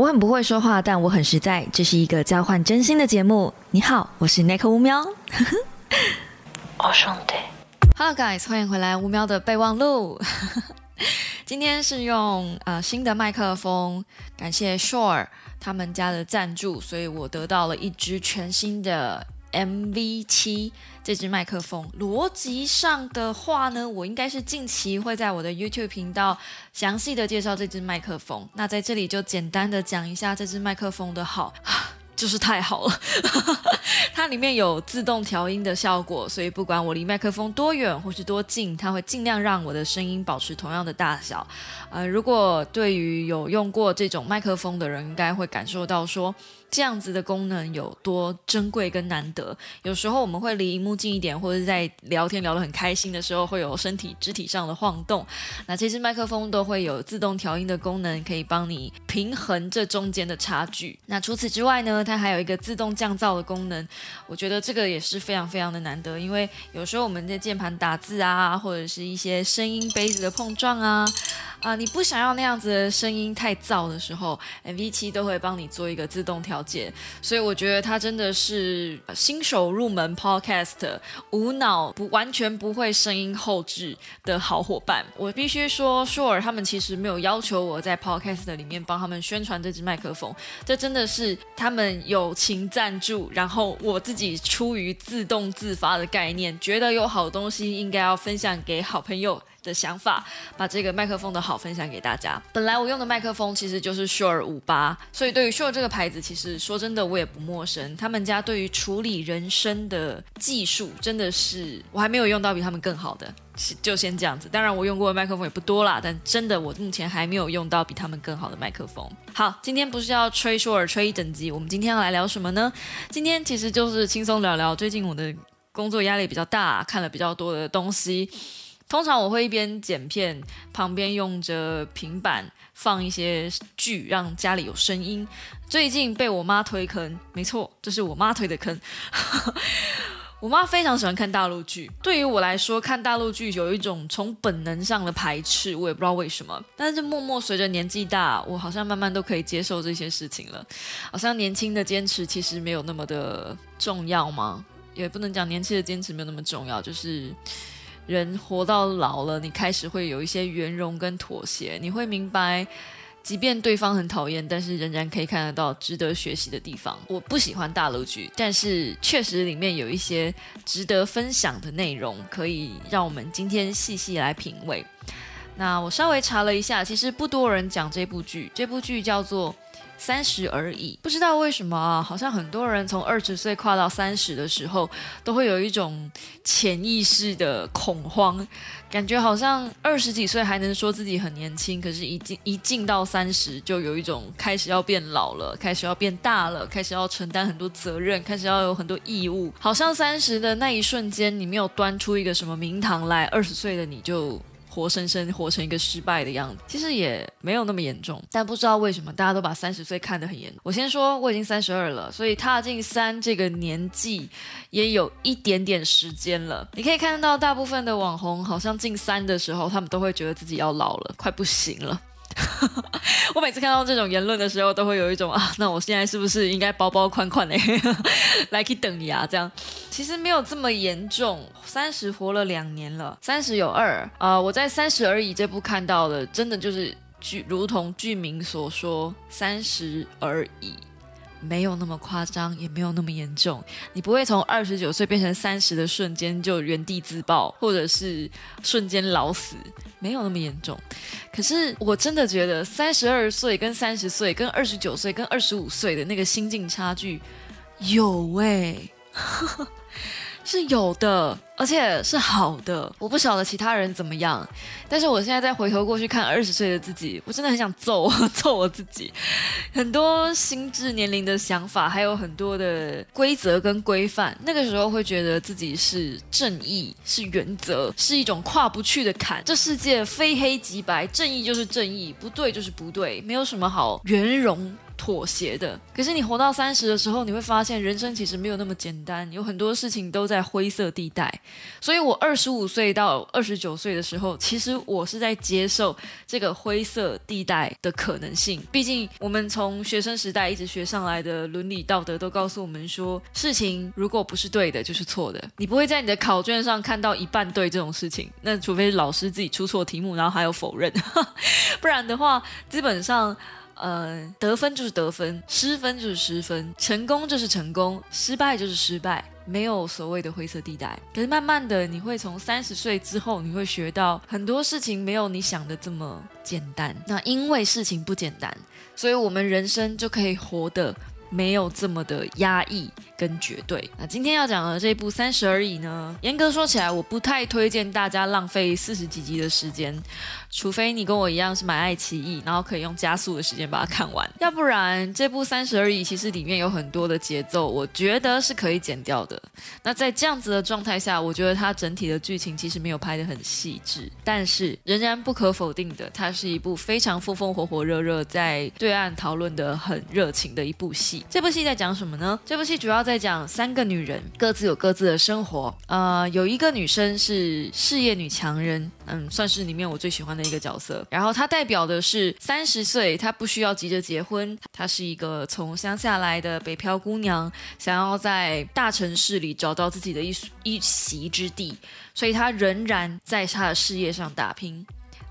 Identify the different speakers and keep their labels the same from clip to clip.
Speaker 1: 我很不会说话，但我很实在。这是一个交换真心的节目。你好，我是 Nick 乌喵。
Speaker 2: 我兄弟。
Speaker 1: Hello guys，欢迎回来乌喵的备忘录。今天是用呃新的麦克风，感谢 Shore 他们家的赞助，所以我得到了一支全新的 MV 七这支麦克风。逻辑上的话呢，我应该是近期会在我的 YouTube 频道详细的介绍这支麦克风。那在这里就简单的讲一下这支麦克风的好。就是太好了，它里面有自动调音的效果，所以不管我离麦克风多远或是多近，它会尽量让我的声音保持同样的大小。呃，如果对于有用过这种麦克风的人，应该会感受到说。这样子的功能有多珍贵跟难得？有时候我们会离荧幕近一点，或者在聊天聊得很开心的时候，会有身体肢体上的晃动。那这支麦克风都会有自动调音的功能，可以帮你平衡这中间的差距。那除此之外呢，它还有一个自动降噪的功能。我觉得这个也是非常非常的难得，因为有时候我们在键盘打字啊，或者是一些声音杯子的碰撞啊。啊，你不想要那样子的声音太噪的时候，MV 七都会帮你做一个自动调了解，所以我觉得他真的是新手入门 Podcast 无脑不完全不会声音后置的好伙伴。我必须说，Sure 他们其实没有要求我在 Podcast 里面帮他们宣传这支麦克风，这真的是他们友情赞助，然后我自己出于自动自发的概念，觉得有好东西应该要分享给好朋友。的想法，把这个麦克风的好分享给大家。本来我用的麦克风其实就是 Shure 五八，所以对于 Shure 这个牌子，其实说真的我也不陌生。他们家对于处理人声的技术，真的是我还没有用到比他们更好的，就先这样子。当然我用过的麦克风也不多啦，但真的我目前还没有用到比他们更好的麦克风。好，今天不是要吹 Shure 吹一整集，我们今天要来聊什么呢？今天其实就是轻松聊聊最近我的工作压力比较大，看了比较多的东西。通常我会一边剪片，旁边用着平板放一些剧，让家里有声音。最近被我妈推坑，没错，这是我妈推的坑。我妈非常喜欢看大陆剧，对于我来说，看大陆剧有一种从本能上的排斥，我也不知道为什么。但是默默随着年纪大，我好像慢慢都可以接受这些事情了。好像年轻的坚持其实没有那么的重要吗？也不能讲年轻的坚持没有那么重要，就是。人活到老了，你开始会有一些圆融跟妥协，你会明白，即便对方很讨厌，但是仍然可以看得到值得学习的地方。我不喜欢大陆剧，但是确实里面有一些值得分享的内容，可以让我们今天细细来品味。那我稍微查了一下，其实不多人讲这部剧，这部剧叫做。三十而已，不知道为什么啊，好像很多人从二十岁跨到三十的时候，都会有一种潜意识的恐慌，感觉好像二十几岁还能说自己很年轻，可是一进一进到三十，就有一种开始要变老了，开始要变大了，开始要承担很多责任，开始要有很多义务，好像三十的那一瞬间，你没有端出一个什么名堂来，二十岁的你就。活生生活成一个失败的样子，其实也没有那么严重，但不知道为什么大家都把三十岁看得很严。我先说，我已经三十二了，所以踏进三这个年纪也有一点点时间了。你可以看到，大部分的网红好像进三的时候，他们都会觉得自己要老了，快不行了。我每次看到这种言论的时候，都会有一种啊，那我现在是不是应该包包宽宽的 来去等你啊？这样其实没有这么严重。三十活了两年了，三十有二啊！我在《三十而已》这部看到的，真的就是剧，如同剧名所说，三十而已。没有那么夸张，也没有那么严重。你不会从二十九岁变成三十的瞬间就原地自爆，或者是瞬间老死，没有那么严重。可是我真的觉得，三十二岁跟三十岁，跟二十九岁跟二十五岁的那个心境差距，有哎。是有的，而且是好的。我不晓得其他人怎么样，但是我现在再回头过去看二十岁的自己，我真的很想揍 揍我自己。很多心智年龄的想法，还有很多的规则跟规范，那个时候会觉得自己是正义，是原则，是一种跨不去的坎。这世界非黑即白，正义就是正义，不对就是不对，没有什么好圆融。妥协的。可是你活到三十的时候，你会发现人生其实没有那么简单，有很多事情都在灰色地带。所以我二十五岁到二十九岁的时候，其实我是在接受这个灰色地带的可能性。毕竟我们从学生时代一直学上来的伦理道德都告诉我们说，事情如果不是对的，就是错的。你不会在你的考卷上看到一半对这种事情，那除非老师自己出错题目，然后还有否认，不然的话，基本上。呃，得分就是得分，失分就是失分，成功就是成功，失败就是失败，没有所谓的灰色地带。可是慢慢的，你会从三十岁之后，你会学到很多事情没有你想的这么简单。那因为事情不简单，所以我们人生就可以活得没有这么的压抑。跟绝对。那今天要讲的这部《三十而已》呢，严格说起来，我不太推荐大家浪费四十几集的时间，除非你跟我一样是买爱奇艺，然后可以用加速的时间把它看完。要不然，这部《三十而已》其实里面有很多的节奏，我觉得是可以剪掉的。那在这样子的状态下，我觉得它整体的剧情其实没有拍得很细致，但是仍然不可否定的，它是一部非常风风火火热热在对岸讨论的很热情的一部戏。这部戏在讲什么呢？这部戏主要在讲三个女人各自有各自的生活，呃，有一个女生是事业女强人，嗯，算是里面我最喜欢的一个角色。然后她代表的是三十岁，她不需要急着结婚，她是一个从乡下来的北漂姑娘，想要在大城市里找到自己的一一席之地，所以她仍然在她的事业上打拼。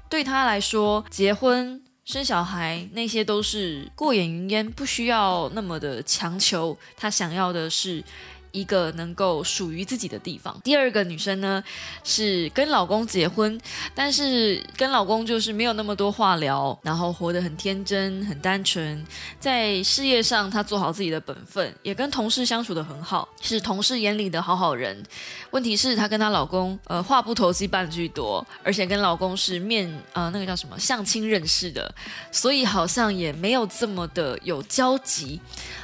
Speaker 1: 对她来说，结婚。生小孩那些都是过眼云烟，不需要那么的强求。他想要的是。一个能够属于自己的地方。第二个女生呢，是跟老公结婚，但是跟老公就是没有那么多话聊，然后活得很天真、很单纯。在事业上，她做好自己的本分，也跟同事相处的很好，是同事眼里的好好人。问题是，她跟她老公，呃，话不投机半句多，而且跟老公是面，呃，那个叫什么相亲认识的，所以好像也没有这么的有交集。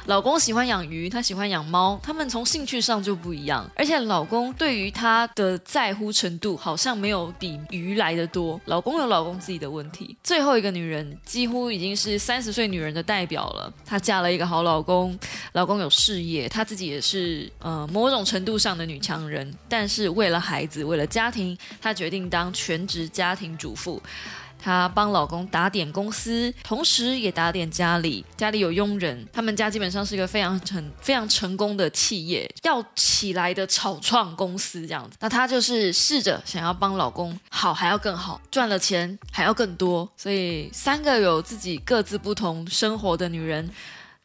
Speaker 1: 老公喜欢养鱼，她喜欢养猫，他们从。兴趣上就不一样，而且老公对于她的在乎程度好像没有比鱼来的多。老公有老公自己的问题。最后一个女人几乎已经是三十岁女人的代表了。她嫁了一个好老公，老公有事业，她自己也是呃某种程度上的女强人。但是为了孩子，为了家庭，她决定当全职家庭主妇。她帮老公打点公司，同时也打点家里。家里有佣人，他们家基本上是一个非常成、非常成功的企业，要起来的草创公司这样子。那她就是试着想要帮老公好，还要更好，赚了钱还要更多。所以三个有自己各自不同生活的女人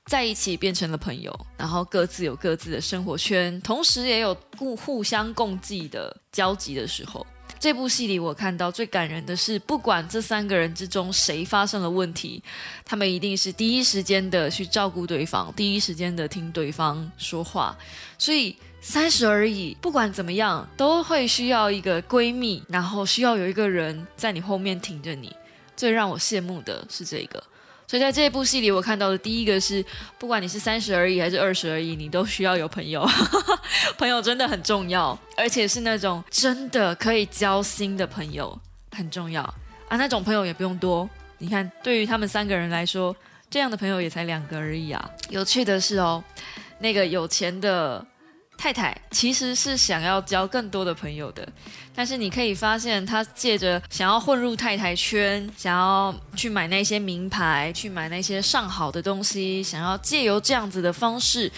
Speaker 1: 在一起变成了朋友，然后各自有各自的生活圈，同时也有互互相共济的交集的时候。这部戏里，我看到最感人的是，不管这三个人之中谁发生了问题，他们一定是第一时间的去照顾对方，第一时间的听对方说话。所以三十而已，不管怎么样，都会需要一个闺蜜，然后需要有一个人在你后面挺着你。最让我羡慕的是这个。所以在这一部戏里，我看到的第一个是，不管你是三十而已还是二十而已，你都需要有朋友，朋友真的很重要，而且是那种真的可以交心的朋友很重要啊。那种朋友也不用多，你看，对于他们三个人来说，这样的朋友也才两个而已啊。有趣的是哦，那个有钱的。太太其实是想要交更多的朋友的，但是你可以发现，他借着想要混入太太圈，想要去买那些名牌，去买那些上好的东西，想要借由这样子的方式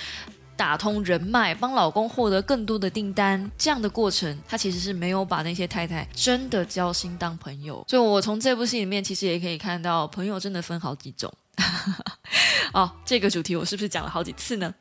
Speaker 1: 打通人脉，帮老公获得更多的订单，这样的过程，他其实是没有把那些太太真的交心当朋友。所以，我从这部戏里面其实也可以看到，朋友真的分好几种。哦，这个主题我是不是讲了好几次呢？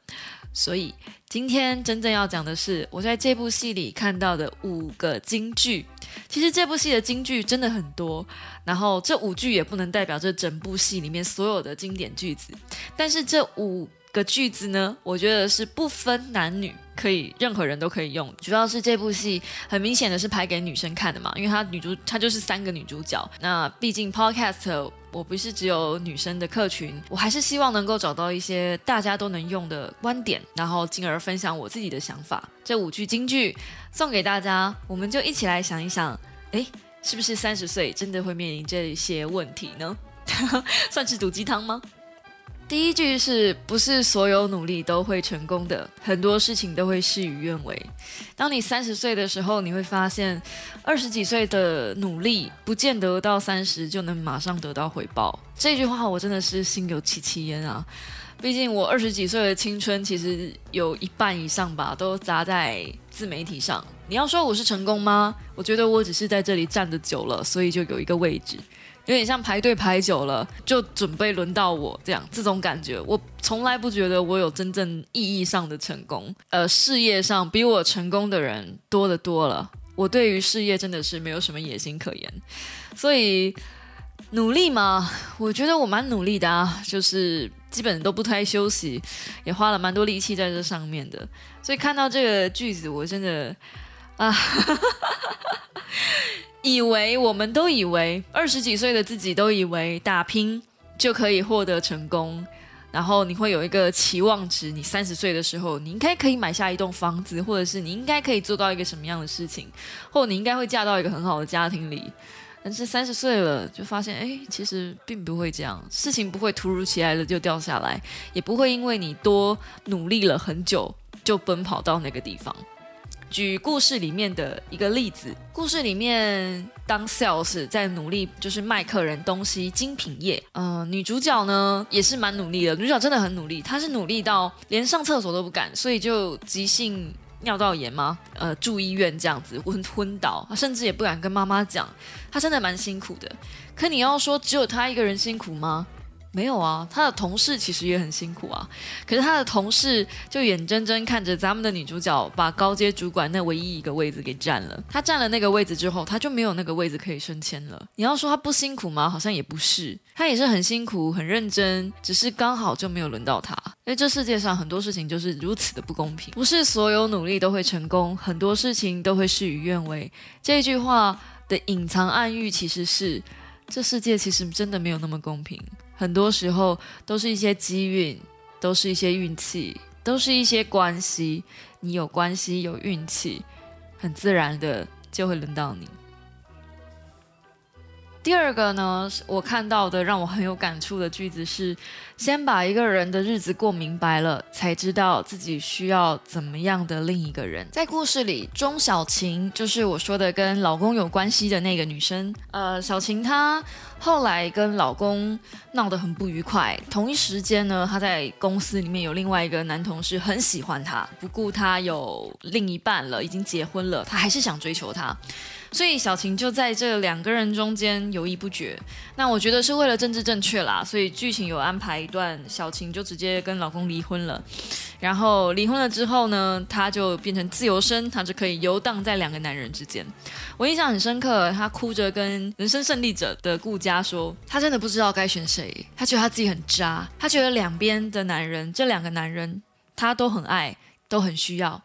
Speaker 1: 所以今天真正要讲的是我在这部戏里看到的五个金句。其实这部戏的金句真的很多，然后这五句也不能代表这整部戏里面所有的经典句子。但是这五个句子呢，我觉得是不分男女，可以任何人都可以用。主要是这部戏很明显的是拍给女生看的嘛，因为它女主她就是三个女主角。那毕竟 Podcast。我不是只有女生的客群，我还是希望能够找到一些大家都能用的观点，然后进而分享我自己的想法。这五句金句送给大家，我们就一起来想一想，哎，是不是三十岁真的会面临这些问题呢？算是毒鸡汤吗？第一句是不是所有努力都会成功的？很多事情都会事与愿违。当你三十岁的时候，你会发现二十几岁的努力不见得到三十就能马上得到回报。这句话我真的是心有戚戚焉啊！毕竟我二十几岁的青春，其实有一半以上吧，都砸在自媒体上。你要说我是成功吗？我觉得我只是在这里站的久了，所以就有一个位置，有点像排队排久了，就准备轮到我这样，这种感觉。我从来不觉得我有真正意义上的成功。呃，事业上比我成功的人多得多了。我对于事业真的是没有什么野心可言，所以努力嘛，我觉得我蛮努力的啊，就是。基本都不太休息，也花了蛮多力气在这上面的，所以看到这个句子，我真的啊，以为我们都以为二十几岁的自己都以为打拼就可以获得成功，然后你会有一个期望值，你三十岁的时候，你应该可以买下一栋房子，或者是你应该可以做到一个什么样的事情，或你应该会嫁到一个很好的家庭里。但是三十岁了，就发现，哎，其实并不会这样，事情不会突如其来的就掉下来，也不会因为你多努力了很久就奔跑到那个地方。举故事里面的一个例子，故事里面当 sales 在努力，就是卖客人东西，精品业。嗯，女主角呢也是蛮努力的，女主角真的很努力，她是努力到连上厕所都不敢，所以就急性。尿道炎吗？呃，住医院这样子昏昏倒，她甚至也不敢跟妈妈讲，她真的蛮辛苦的。可你要说只有她一个人辛苦吗？没有啊，他的同事其实也很辛苦啊。可是他的同事就眼睁睁看着咱们的女主角把高阶主管那唯一一个位置给占了。他占了那个位置之后，他就没有那个位置可以升迁了。你要说他不辛苦吗？好像也不是，他也是很辛苦、很认真，只是刚好就没有轮到他。因为这世界上很多事情就是如此的不公平，不是所有努力都会成功，很多事情都会事与愿违。这句话的隐藏暗喻其实是，这世界其实真的没有那么公平。很多时候都是一些机运，都是一些运气，都是一些关系。你有关系，有运气，很自然的就会轮到你。第二个呢，我看到的让我很有感触的句子是：先把一个人的日子过明白了，才知道自己需要怎么样的另一个人。在故事里，钟小晴就是我说的跟老公有关系的那个女生。呃，小晴她后来跟老公闹得很不愉快，同一时间呢，她在公司里面有另外一个男同事很喜欢她，不顾她有另一半了，已经结婚了，他还是想追求她。所以小晴就在这两个人中间犹豫不决。那我觉得是为了政治正确啦，所以剧情有安排一段小晴就直接跟老公离婚了。然后离婚了之后呢，她就变成自由身，她就可以游荡在两个男人之间。我印象很深刻，她哭着跟人生胜利者的顾家说，她真的不知道该选谁，她觉得她自己很渣，她觉得两边的男人，这两个男人她都很爱，都很需要。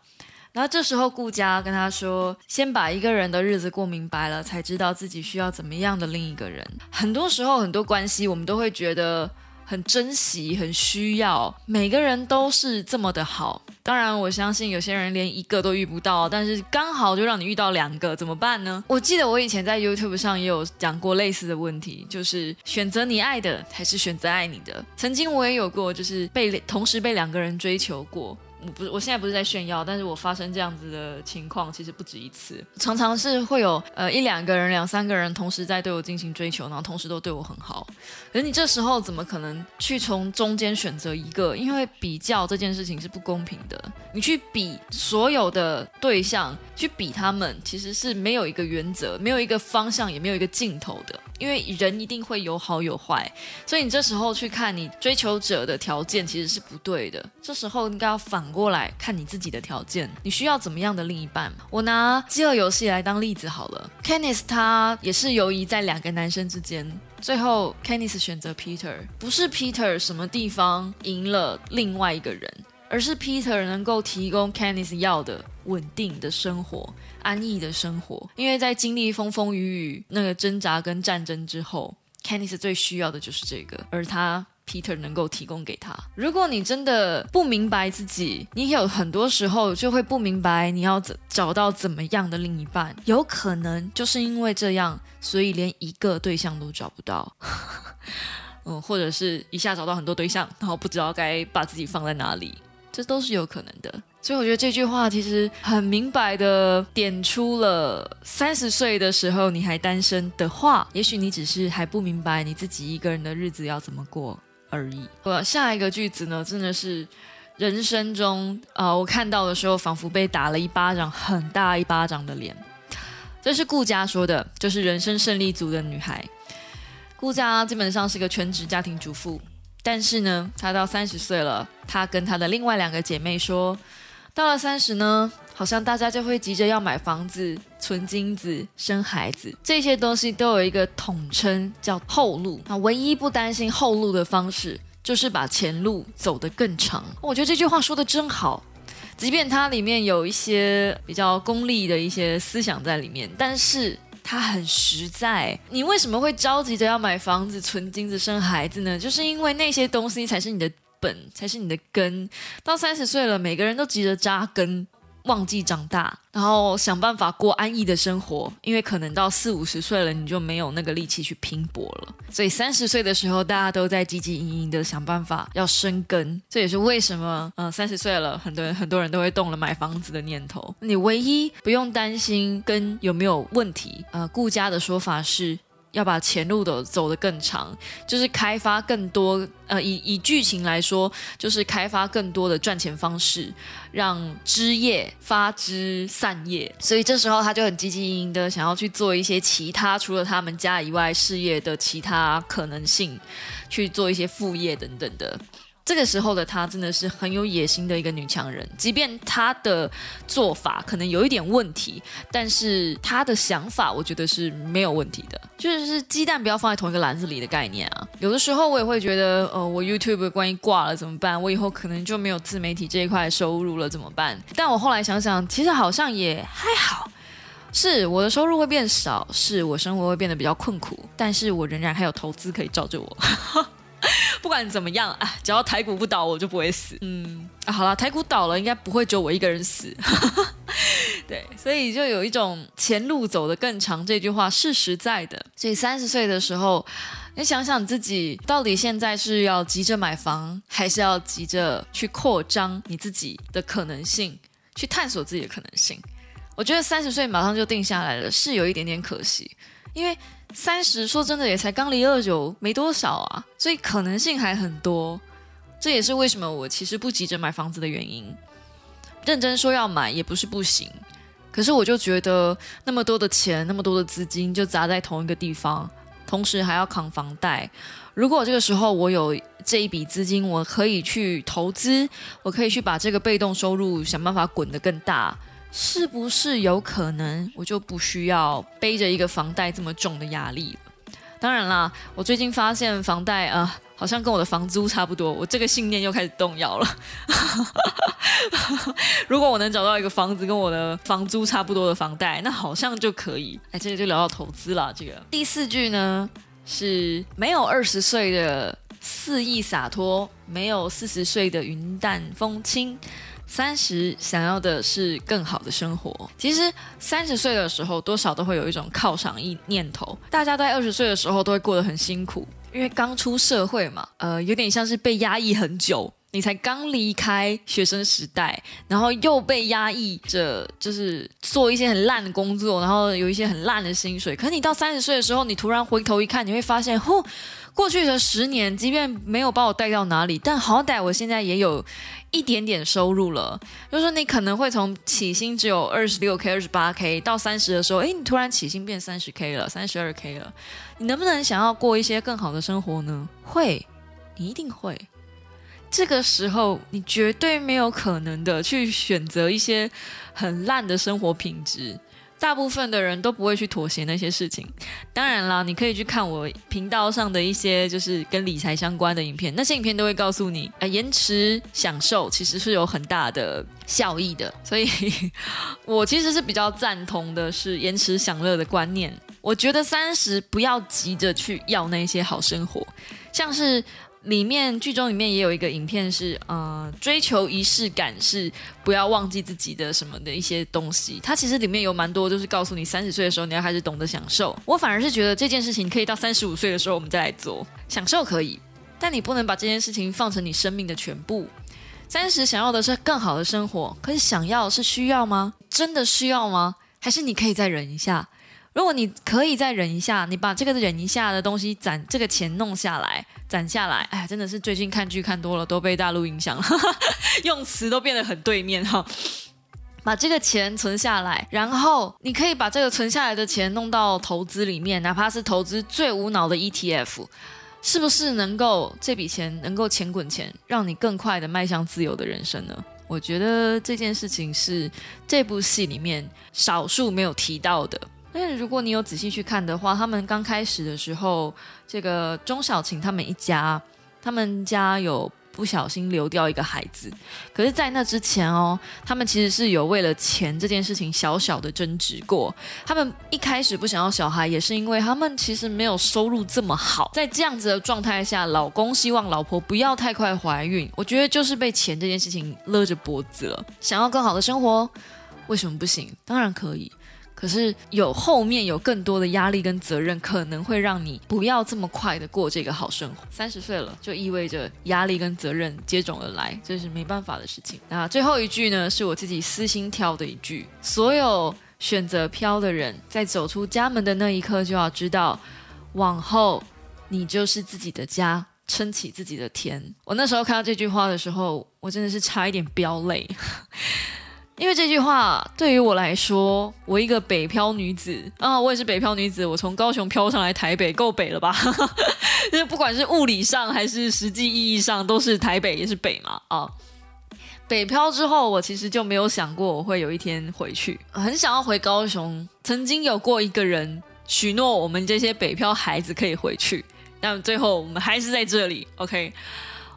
Speaker 1: 然后这时候顾家跟他说：“先把一个人的日子过明白了，才知道自己需要怎么样的另一个人。很多时候，很多关系我们都会觉得很珍惜、很需要，每个人都是这么的好。当然，我相信有些人连一个都遇不到，但是刚好就让你遇到两个，怎么办呢？我记得我以前在 YouTube 上也有讲过类似的问题，就是选择你爱的还是选择爱你的。曾经我也有过，就是被同时被两个人追求过。”不是，我现在不是在炫耀，但是我发生这样子的情况其实不止一次，常常是会有呃一两个人、两三个人同时在对我进行追求，然后同时都对我很好。可是你这时候怎么可能去从中间选择一个？因为比较这件事情是不公平的。你去比所有的对象，去比他们，其实是没有一个原则、没有一个方向、也没有一个尽头的。因为人一定会有好有坏，所以你这时候去看你追求者的条件其实是不对的。这时候应该要反过来看你自己的条件，你需要怎么样的另一半？我拿饥饿游戏来当例子好了。Kenneth 他也是犹疑在两个男生之间，最后 Kenneth 选择 Peter，不是 Peter 什么地方赢了另外一个人，而是 Peter 能够提供 Kenneth 要的稳定的生活。安逸的生活，因为在经历风风雨雨、那个挣扎跟战争之后，Candice 最需要的就是这个，而他 Peter 能够提供给他。如果你真的不明白自己，你有很多时候就会不明白你要怎找到怎么样的另一半，有可能就是因为这样，所以连一个对象都找不到。嗯，或者是一下找到很多对象，然后不知道该把自己放在哪里，这都是有可能的。所以我觉得这句话其实很明白的点出了三十岁的时候你还单身的话，也许你只是还不明白你自己一个人的日子要怎么过而已。我下一个句子呢，真的是人生中啊，我看到的时候仿佛被打了一巴掌，很大一巴掌的脸。这是顾佳说的，就是人生胜利组的女孩。顾佳基本上是个全职家庭主妇，但是呢，她到三十岁了，她跟她的另外两个姐妹说。到了三十呢，好像大家就会急着要买房子、存金子、生孩子，这些东西都有一个统称叫后路。那唯一不担心后路的方式，就是把前路走得更长。我觉得这句话说的真好，即便它里面有一些比较功利的一些思想在里面，但是它很实在。你为什么会着急着要买房子、存金子、生孩子呢？就是因为那些东西才是你的。本才是你的根。到三十岁了，每个人都急着扎根，忘记长大，然后想办法过安逸的生活。因为可能到四五十岁了，你就没有那个力气去拼搏了。所以三十岁的时候，大家都在汲汲营营的想办法要生根。这也是为什么，嗯，三十岁了，很多人很多人都会动了买房子的念头。你唯一不用担心根有没有问题。呃，顾家的说法是。要把前路的走得更长，就是开发更多。呃，以以剧情来说，就是开发更多的赚钱方式，让枝叶发枝散叶。所以这时候他就很积极营营的想要去做一些其他除了他们家以外事业的其他可能性，去做一些副业等等的。这个时候的她真的是很有野心的一个女强人，即便她的做法可能有一点问题，但是她的想法我觉得是没有问题的，就是鸡蛋不要放在同一个篮子里的概念啊。有的时候我也会觉得，呃，我 YouTube 关于挂了怎么办？我以后可能就没有自媒体这一块收入了怎么办？但我后来想想，其实好像也还好，是我的收入会变少，是我生活会变得比较困苦，但是我仍然还有投资可以罩着我。不管怎么样啊，只要台股不倒，我就不会死。嗯啊，好了，台股倒了，应该不会只有我一个人死。对，所以就有一种前路走得更长这句话是实在的。所以三十岁的时候，你想想自己到底现在是要急着买房，还是要急着去扩张你自己的可能性，去探索自己的可能性？我觉得三十岁马上就定下来了，是有一点点可惜，因为。三十，说真的也才刚离二九没多少啊，所以可能性还很多。这也是为什么我其实不急着买房子的原因。认真说要买也不是不行，可是我就觉得那么多的钱，那么多的资金就砸在同一个地方，同时还要扛房贷。如果这个时候我有这一笔资金，我可以去投资，我可以去把这个被动收入想办法滚得更大。是不是有可能我就不需要背着一个房贷这么重的压力了？当然啦，我最近发现房贷啊，好像跟我的房租差不多，我这个信念又开始动摇了。如果我能找到一个房子跟我的房租差不多的房贷，那好像就可以。哎，这个就聊到投资了。这个第四句呢是没有二十岁的肆意洒脱，没有四十岁的云淡风轻。三十想要的是更好的生活。其实三十岁的时候，多少都会有一种犒赏意念头。大家在二十岁的时候都会过得很辛苦，因为刚出社会嘛，呃，有点像是被压抑很久。你才刚离开学生时代，然后又被压抑着，就是做一些很烂的工作，然后有一些很烂的薪水。可你到三十岁的时候，你突然回头一看，你会发现，呼。过去的十年，即便没有把我带到哪里，但好歹我现在也有一点点收入了。就是，你可能会从起薪只有二十六 k、二十八 k，到三十的时候，诶，你突然起薪变三十 k 了，三十二 k 了。你能不能想要过一些更好的生活呢？会，你一定会。这个时候，你绝对没有可能的去选择一些很烂的生活品质。大部分的人都不会去妥协那些事情。当然啦，你可以去看我频道上的一些就是跟理财相关的影片，那些影片都会告诉你，呃，延迟享受其实是有很大的效益的。所以，我其实是比较赞同的是延迟享乐的观念。我觉得三十不要急着去要那些好生活，像是。里面剧中里面也有一个影片是，呃，追求仪式感是不要忘记自己的什么的一些东西。它其实里面有蛮多，就是告诉你三十岁的时候你要开始懂得享受。我反而是觉得这件事情可以到三十五岁的时候我们再来做，享受可以，但你不能把这件事情放成你生命的全部。三十想要的是更好的生活，可是想要是需要吗？真的需要吗？还是你可以再忍一下？如果你可以再忍一下，你把这个忍一下的东西攒这个钱弄下来，攒下来，哎，真的是最近看剧看多了，都被大陆影响了，用词都变得很对面哈。把这个钱存下来，然后你可以把这个存下来的钱弄到投资里面，哪怕是投资最无脑的 ETF，是不是能够这笔钱能够钱滚钱，让你更快的迈向自由的人生呢？我觉得这件事情是这部戏里面少数没有提到的。但是如果你有仔细去看的话，他们刚开始的时候，这个钟小琴他们一家，他们家有不小心流掉一个孩子。可是，在那之前哦，他们其实是有为了钱这件事情小小的争执过。他们一开始不想要小孩，也是因为他们其实没有收入这么好。在这样子的状态下，老公希望老婆不要太快怀孕，我觉得就是被钱这件事情勒着脖子了。想要更好的生活，为什么不行？当然可以。可是有后面有更多的压力跟责任，可能会让你不要这么快的过这个好生活。三十岁了，就意味着压力跟责任接踵而来，这是没办法的事情。那最后一句呢，是我自己私心挑的一句：所有选择飘的人，在走出家门的那一刻，就要知道，往后你就是自己的家，撑起自己的天。我那时候看到这句话的时候，我真的是差一点飙泪。因为这句话对于我来说，我一个北漂女子啊，我也是北漂女子，我从高雄漂上来台北，够北了吧？就是不管是物理上还是实际意义上，都是台北也是北嘛啊。北漂之后，我其实就没有想过我会有一天回去，很想要回高雄。曾经有过一个人许诺我们这些北漂孩子可以回去，但最后我们还是在这里。OK。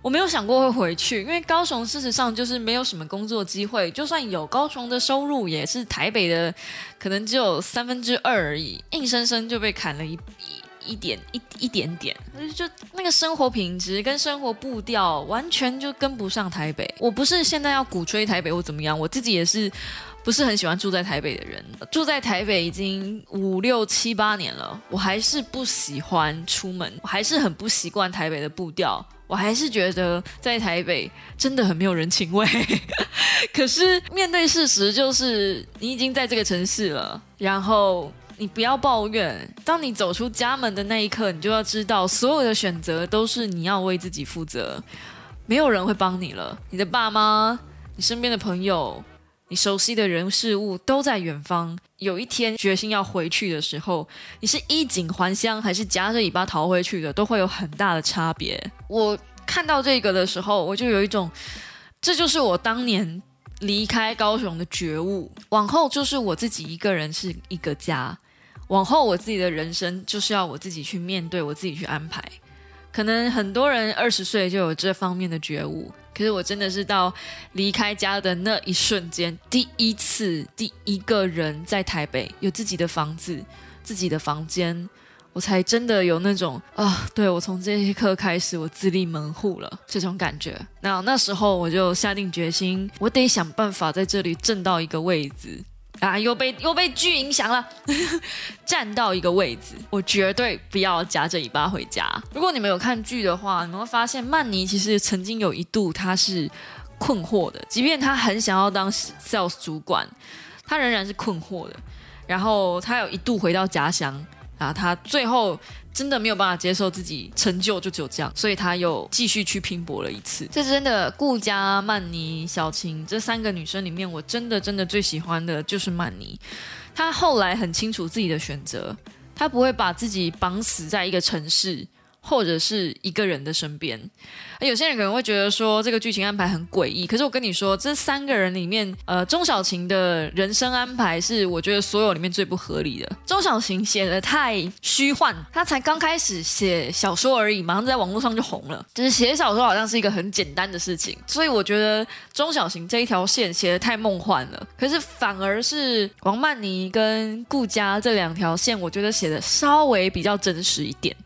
Speaker 1: 我没有想过会回去，因为高雄事实上就是没有什么工作机会，就算有高雄的收入，也是台北的可能只有三分之二而已，硬生生就被砍了一一一点一一点点，就那个生活品质跟生活步调完全就跟不上台北。我不是现在要鼓吹台北或怎么样，我自己也是不是很喜欢住在台北的人，住在台北已经五六七八年了，我还是不喜欢出门，我还是很不习惯台北的步调。我还是觉得在台北真的很没有人情味，可是面对事实就是你已经在这个城市了，然后你不要抱怨。当你走出家门的那一刻，你就要知道所有的选择都是你要为自己负责，没有人会帮你了。你的爸妈，你身边的朋友。你熟悉的人事物都在远方，有一天决心要回去的时候，你是衣锦还乡还是夹着尾巴逃回去的，都会有很大的差别。我看到这个的时候，我就有一种，这就是我当年离开高雄的觉悟。往后就是我自己一个人是一个家，往后我自己的人生就是要我自己去面对，我自己去安排。可能很多人二十岁就有这方面的觉悟。可是我真的是到离开家的那一瞬间，第一次第一个人在台北有自己的房子、自己的房间，我才真的有那种啊，对我从这一刻开始，我自立门户了这种感觉。那那时候我就下定决心，我得想办法在这里挣到一个位置。啊！又被又被剧影响了，站到一个位置，我绝对不要夹着尾巴回家。如果你们有看剧的话，你们会发现曼尼其实曾经有一度他是困惑的，即便他很想要当 sales 主管，他仍然是困惑的。然后他有一度回到家乡啊，他最后。真的没有办法接受自己成就就只有这样，所以他又继续去拼搏了一次。这真的，顾佳、曼妮、小晴这三个女生里面，我真的真的最喜欢的就是曼妮。她后来很清楚自己的选择，她不会把自己绑死在一个城市。或者是一个人的身边，有些人可能会觉得说这个剧情安排很诡异。可是我跟你说，这三个人里面，呃，钟小琴的人生安排是我觉得所有里面最不合理的。钟小琴写的太虚幻，他才刚开始写小说而已，马上在网络上就红了。就是写小说好像是一个很简单的事情，所以我觉得钟小琴这一条线写的太梦幻了。可是反而是王曼妮跟顾佳这两条线，我觉得写的稍微比较真实一点。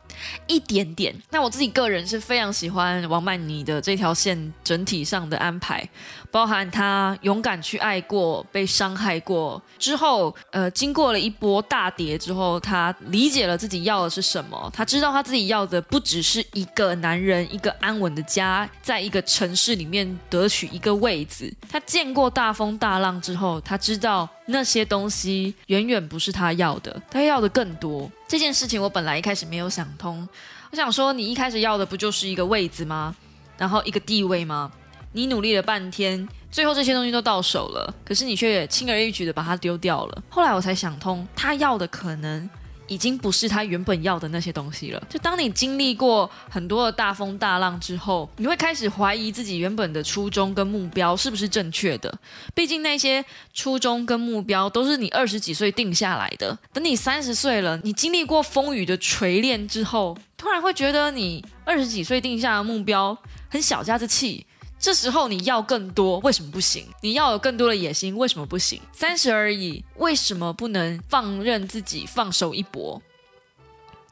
Speaker 1: 一点点。那我自己个人是非常喜欢王曼妮的这条线整体上的安排，包含她勇敢去爱过、被伤害过之后，呃，经过了一波大跌之后，她理解了自己要的是什么。她知道她自己要的不只是一个男人、一个安稳的家，在一个城市里面得取一个位子。她见过大风大浪之后，她知道那些东西远远不是他要的，他要的更多。这件事情我本来一开始没有想通。我想说，你一开始要的不就是一个位子吗？然后一个地位吗？你努力了半天，最后这些东西都到手了，可是你却轻而易举的把它丢掉了。后来我才想通，他要的可能。已经不是他原本要的那些东西了。就当你经历过很多的大风大浪之后，你会开始怀疑自己原本的初衷跟目标是不是正确的。毕竟那些初衷跟目标都是你二十几岁定下来的。等你三十岁了，你经历过风雨的锤炼之后，突然会觉得你二十几岁定下的目标很小家子气。这时候你要更多，为什么不行？你要有更多的野心，为什么不行？三十而已，为什么不能放任自己放手一搏？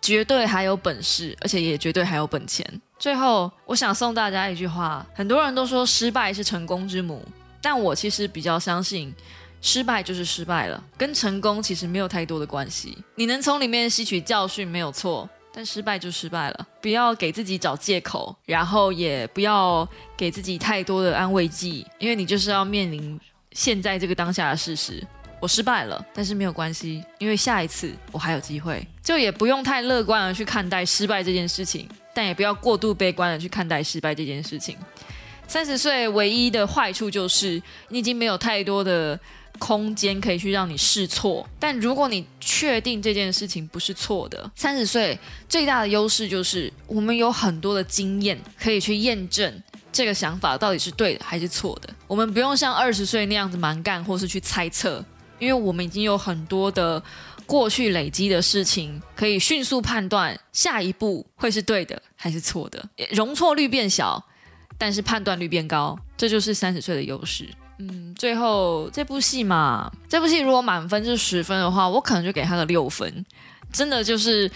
Speaker 1: 绝对还有本事，而且也绝对还有本钱。最后，我想送大家一句话：很多人都说失败是成功之母，但我其实比较相信，失败就是失败了，跟成功其实没有太多的关系。你能从里面吸取教训，没有错。但失败就失败了，不要给自己找借口，然后也不要给自己太多的安慰剂，因为你就是要面临现在这个当下的事实。我失败了，但是没有关系，因为下一次我还有机会。就也不用太乐观的去看待失败这件事情，但也不要过度悲观的去看待失败这件事情。三十岁唯一的坏处就是你已经没有太多的。空间可以去让你试错，但如果你确定这件事情不是错的，三十岁最大的优势就是我们有很多的经验可以去验证这个想法到底是对的还是错的。我们不用像二十岁那样子蛮干，或是去猜测，因为我们已经有很多的过去累积的事情，可以迅速判断下一步会是对的还是错的，容错率变小，但是判断率变高，这就是三十岁的优势。嗯，最后这部戏嘛，这部戏如果满分是十分的话，我可能就给他个六分，真的就是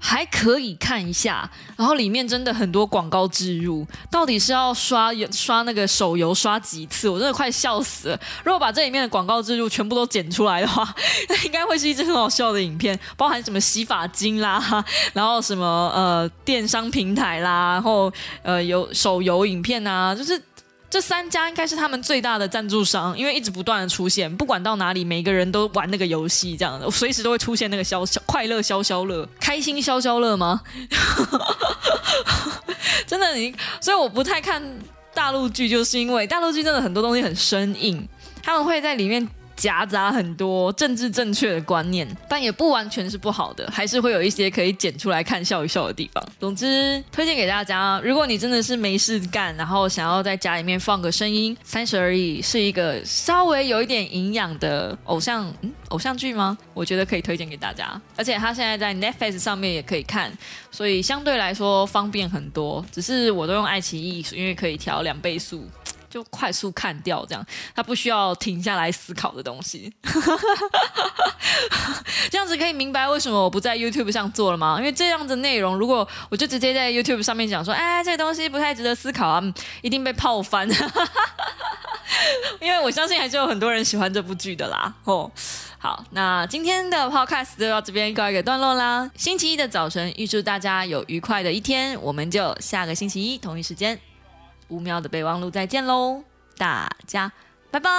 Speaker 1: 还可以看一下。然后里面真的很多广告植入，到底是要刷刷那个手游刷几次？我真的快笑死了。如果把这里面的广告植入全部都剪出来的话，那应该会是一支很好笑的影片，包含什么洗发精啦，然后什么呃电商平台啦，然后呃有手游影片啊，就是。这三家应该是他们最大的赞助商，因为一直不断的出现，不管到哪里，每个人都玩那个游戏，这样的，随时都会出现那个消消快乐消消乐，开心消消乐吗？真的，你所以我不太看大陆剧，就是因为大陆剧真的很多东西很生硬，他们会在里面。夹杂很多政治正确的观念，但也不完全是不好的，还是会有一些可以剪出来看笑一笑的地方。总之，推荐给大家，如果你真的是没事干，然后想要在家里面放个声音，三十而已是一个稍微有一点营养的偶像偶像剧吗？我觉得可以推荐给大家，而且它现在在 Netflix 上面也可以看，所以相对来说方便很多。只是我都用爱奇艺，因为可以调两倍速。就快速看掉，这样他不需要停下来思考的东西，这样子可以明白为什么我不在 YouTube 上做了吗？因为这样的内容，如果我就直接在 YouTube 上面讲说，哎，这个东西不太值得思考啊，一定被泡翻。因为我相信还是有很多人喜欢这部剧的啦。哦，好，那今天的 Podcast 就到这边告一个段落啦。星期一的早晨，预祝大家有愉快的一天，我们就下个星期一同一时间。五秒的备忘录，再见喽，大家拜拜。